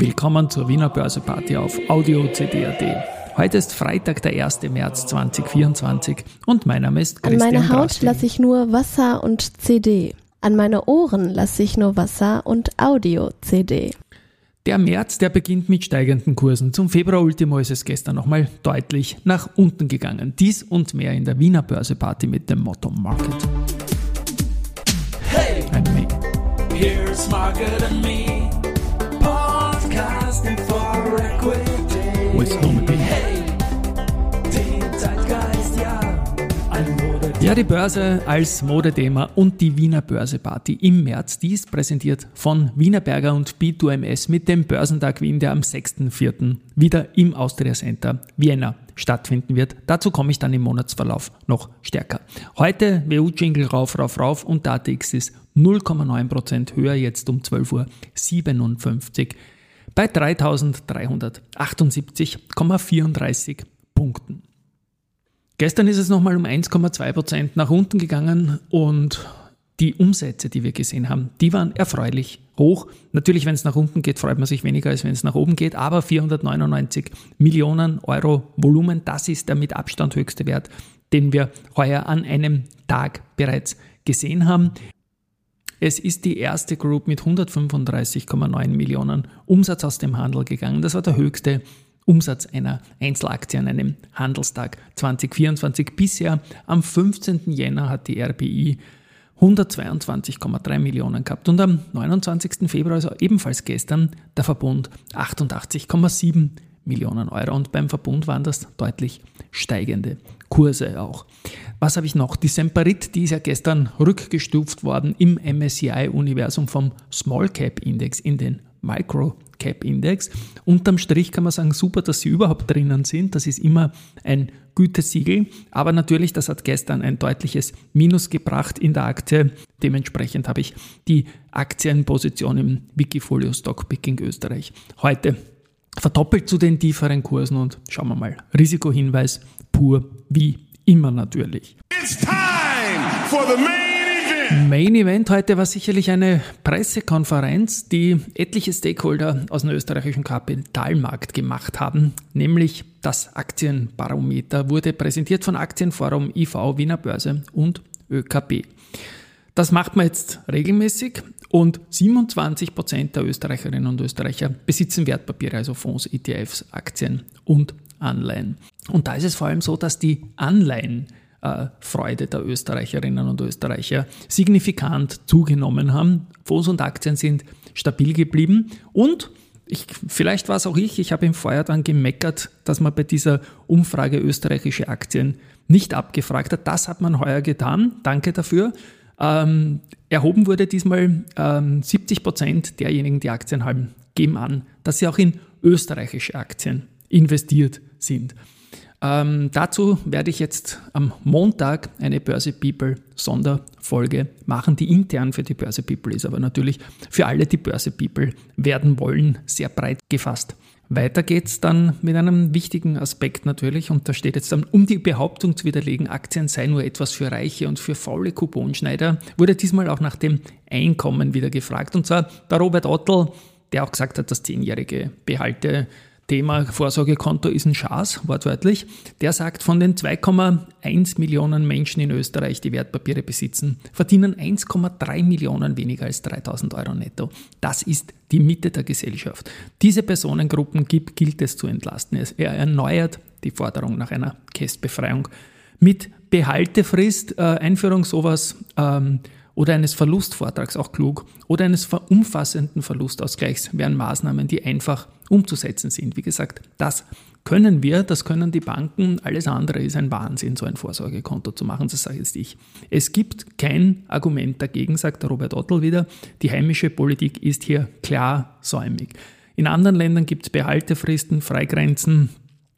Willkommen zur Wiener Börseparty auf Audio CD.at. Heute ist Freitag, der 1. März 2024 und mein Name ist Christian An meine Haut lasse ich nur Wasser und CD. An meine Ohren lasse ich nur Wasser und Audio-CD. Der März, der beginnt mit steigenden Kursen. Zum Februar-Ultimo ist es gestern nochmal deutlich nach unten gegangen. Dies und mehr in der Wiener Börseparty mit dem Motto Market. Hey, here's Market and me, equity. With Norman B. Hey, den Zeitgeist, ja, die Börse als Modethema und die Wiener Börseparty im März. Dies präsentiert von Wienerberger und B2MS mit dem Börsentag Wien, der am 6.4. wieder im Austria Center Vienna stattfinden wird. Dazu komme ich dann im Monatsverlauf noch stärker. Heute WU-Jingle rauf, rauf, rauf und DATX ist 0,9% höher, jetzt um 12.57 Uhr bei 3.378,34 Punkten. Gestern ist es nochmal um 1,2% nach unten gegangen und die Umsätze, die wir gesehen haben, die waren erfreulich hoch. Natürlich, wenn es nach unten geht, freut man sich weniger, als wenn es nach oben geht, aber 499 Millionen Euro Volumen, das ist der mit Abstand höchste Wert, den wir heuer an einem Tag bereits gesehen haben. Es ist die erste Group mit 135,9 Millionen Umsatz aus dem Handel gegangen. Das war der höchste Umsatz einer Einzelaktie an einem Handelstag 2024. Bisher am 15. Jänner hat die RBI 122,3 Millionen gehabt und am 29. Februar, also ebenfalls gestern, der Verbund 88,7 Millionen Euro und beim Verbund waren das deutlich steigende Kurse auch. Was habe ich noch? Die Semperit, die ist ja gestern rückgestuft worden im MSCI-Universum vom Small Cap Index in den Micro Cap Index. Unterm Strich kann man sagen, super, dass sie überhaupt drinnen sind. Das ist immer ein Gütesiegel. Aber natürlich, das hat gestern ein deutliches Minus gebracht in der Aktie. Dementsprechend habe ich die Aktienposition im Wikifolio Stockpicking Österreich heute verdoppelt zu den tieferen Kursen und schauen wir mal. Risikohinweis pur wie immer natürlich. It's time for the main event. Main Event heute war sicherlich eine Pressekonferenz, die etliche Stakeholder aus dem österreichischen Kapitalmarkt gemacht haben, nämlich das Aktienbarometer wurde präsentiert von Aktienforum IV Wiener Börse und ÖKB. Das macht man jetzt regelmäßig und 27 Prozent der Österreicherinnen und Österreicher besitzen Wertpapiere, also Fonds, ETFs, Aktien und Anleihen. Und da ist es vor allem so, dass die Anleihenfreude der Österreicherinnen und Österreicher signifikant zugenommen haben. Fonds und Aktien sind stabil geblieben und ich, vielleicht war es auch ich, ich habe im Vorjahr dann gemeckert, dass man bei dieser Umfrage österreichische Aktien nicht abgefragt hat. Das hat man heuer getan. Danke dafür. Ähm, erhoben wurde diesmal ähm, 70 Prozent derjenigen, die Aktien haben, geben an, dass sie auch in österreichische Aktien investiert sind. Ähm, dazu werde ich jetzt am Montag eine Börse People Sonderfolge machen, die intern für die Börse People ist, aber natürlich für alle, die Börse People werden wollen, sehr breit gefasst. Weiter geht's dann mit einem wichtigen Aspekt natürlich, und da steht jetzt dann, um die Behauptung zu widerlegen, Aktien sei nur etwas für Reiche und für faule Couponschneider, wurde diesmal auch nach dem Einkommen wieder gefragt. Und zwar der Robert Ottel, der auch gesagt hat, dass zehnjährige Behalte Thema Vorsorgekonto ist ein Schaß, wortwörtlich. Der sagt, von den 2,1 Millionen Menschen in Österreich, die Wertpapiere besitzen, verdienen 1,3 Millionen weniger als 3000 Euro netto. Das ist die Mitte der Gesellschaft. Diese Personengruppen gibt, gilt es zu entlasten. Er erneuert die Forderung nach einer Kästbefreiung mit Behaltefrist, äh, Einführung sowas ähm, oder eines Verlustvortrags, auch klug, oder eines umfassenden Verlustausgleichs wären Maßnahmen, die einfach umzusetzen sind. Wie gesagt, das können wir, das können die Banken, alles andere ist ein Wahnsinn, so ein Vorsorgekonto zu machen, das sage jetzt ich. Es gibt kein Argument dagegen, sagt der Robert Ottel wieder, die heimische Politik ist hier klar säumig. In anderen Ländern gibt es Behaltefristen, Freigrenzen,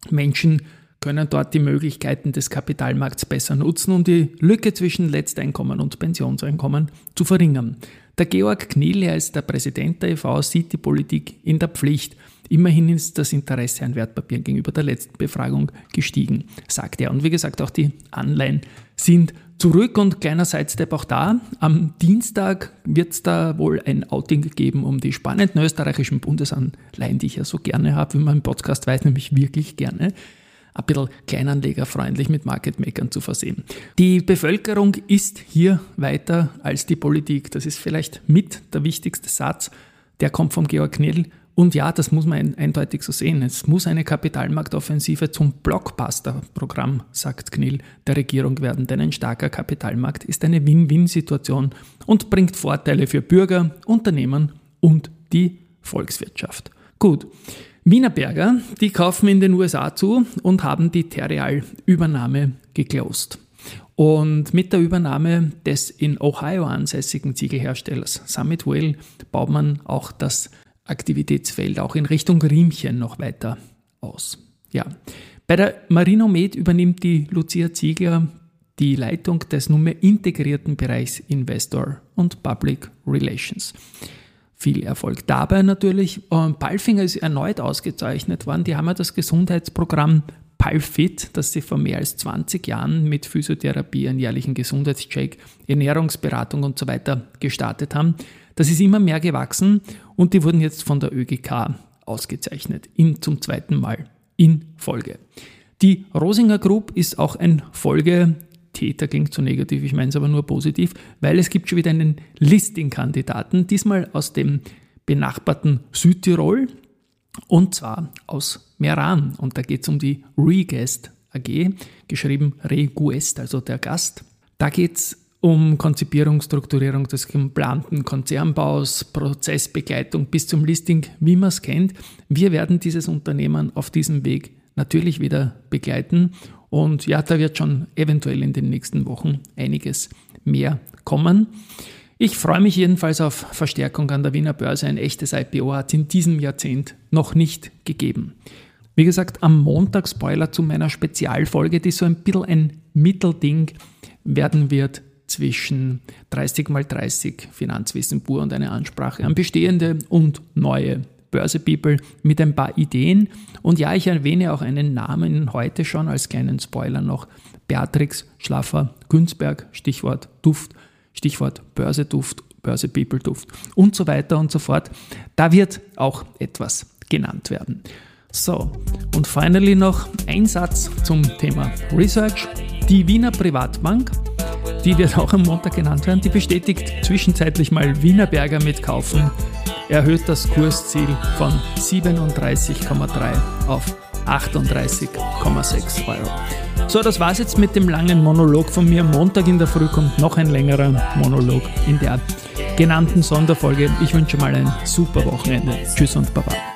Menschen können dort die Möglichkeiten des Kapitalmarkts besser nutzen, um die Lücke zwischen Letzteinkommen und Pensionseinkommen zu verringern. Der Georg Kniel, er ist der Präsident der EV, sieht die Politik in der Pflicht. Immerhin ist das Interesse an Wertpapieren gegenüber der letzten Befragung gestiegen, sagt er. Und wie gesagt, auch die Anleihen sind zurück und kleiner Sidestep auch da. Am Dienstag wird es da wohl ein Outing geben, um die spannenden österreichischen Bundesanleihen, die ich ja so gerne habe, wie man im Podcast weiß, nämlich wirklich gerne ein bisschen kleinanlegerfreundlich mit Market Makern zu versehen. Die Bevölkerung ist hier weiter als die Politik. Das ist vielleicht mit der wichtigste Satz. Der kommt vom Georg Knell. Und ja, das muss man eindeutig so sehen. Es muss eine Kapitalmarktoffensive zum Blockbuster-Programm, sagt Knill, der Regierung werden, denn ein starker Kapitalmarkt ist eine Win-Win-Situation und bringt Vorteile für Bürger, Unternehmen und die Volkswirtschaft. Gut, Wienerberger, die kaufen in den USA zu und haben die Terreal-Übernahme geclosed. Und mit der Übernahme des in Ohio ansässigen Ziegelherstellers Summit Well baut man auch das Aktivitätsfeld auch in Richtung Riemchen noch weiter aus. Ja. Bei der Marinomed übernimmt die Lucia Ziegler die Leitung des nunmehr integrierten Bereichs Investor und Public Relations. Viel Erfolg dabei natürlich. Palfinger ist erneut ausgezeichnet worden. Die haben ja das Gesundheitsprogramm Palfit, das sie vor mehr als 20 Jahren mit Physiotherapie, einen jährlichen Gesundheitscheck, Ernährungsberatung und so weiter gestartet haben. Das ist immer mehr gewachsen und die wurden jetzt von der ÖGK ausgezeichnet, in, zum zweiten Mal in Folge. Die Rosinger Group ist auch ein Folgetäter, klingt so negativ, ich meine es aber nur positiv, weil es gibt schon wieder einen Listing-Kandidaten, diesmal aus dem benachbarten Südtirol und zwar aus Meran. Und da geht es um die Reguest AG, geschrieben Reguest, also der Gast. Da geht es um Konzipierung, Strukturierung des geplanten Konzernbaus, Prozessbegleitung bis zum Listing, wie man es kennt. Wir werden dieses Unternehmen auf diesem Weg natürlich wieder begleiten und ja, da wird schon eventuell in den nächsten Wochen einiges mehr kommen. Ich freue mich jedenfalls auf Verstärkung an der Wiener Börse. Ein echtes IPO hat es in diesem Jahrzehnt noch nicht gegeben. Wie gesagt, am Montag Spoiler zu meiner Spezialfolge, die so ein bisschen ein Mittelding werden wird zwischen 30 mal 30 Finanzwissen pur und eine Ansprache an bestehende und neue Börse-People mit ein paar Ideen. Und ja, ich erwähne auch einen Namen heute schon als kleinen Spoiler noch. Beatrix Schlaffer-Günzberg, Stichwort Duft, Stichwort Börseduft, Börse-People-Duft und so weiter und so fort. Da wird auch etwas genannt werden. So, und finally noch ein Satz zum Thema Research. Die Wiener Privatbank die wird auch am Montag genannt werden, die bestätigt zwischenzeitlich mal Wienerberger mit Kaufen, erhöht das Kursziel von 37,3 auf 38,6 Euro. So, das war's jetzt mit dem langen Monolog von mir. Montag in der Früh kommt noch ein längerer Monolog in der genannten Sonderfolge. Ich wünsche mal ein super Wochenende. Tschüss und Baba.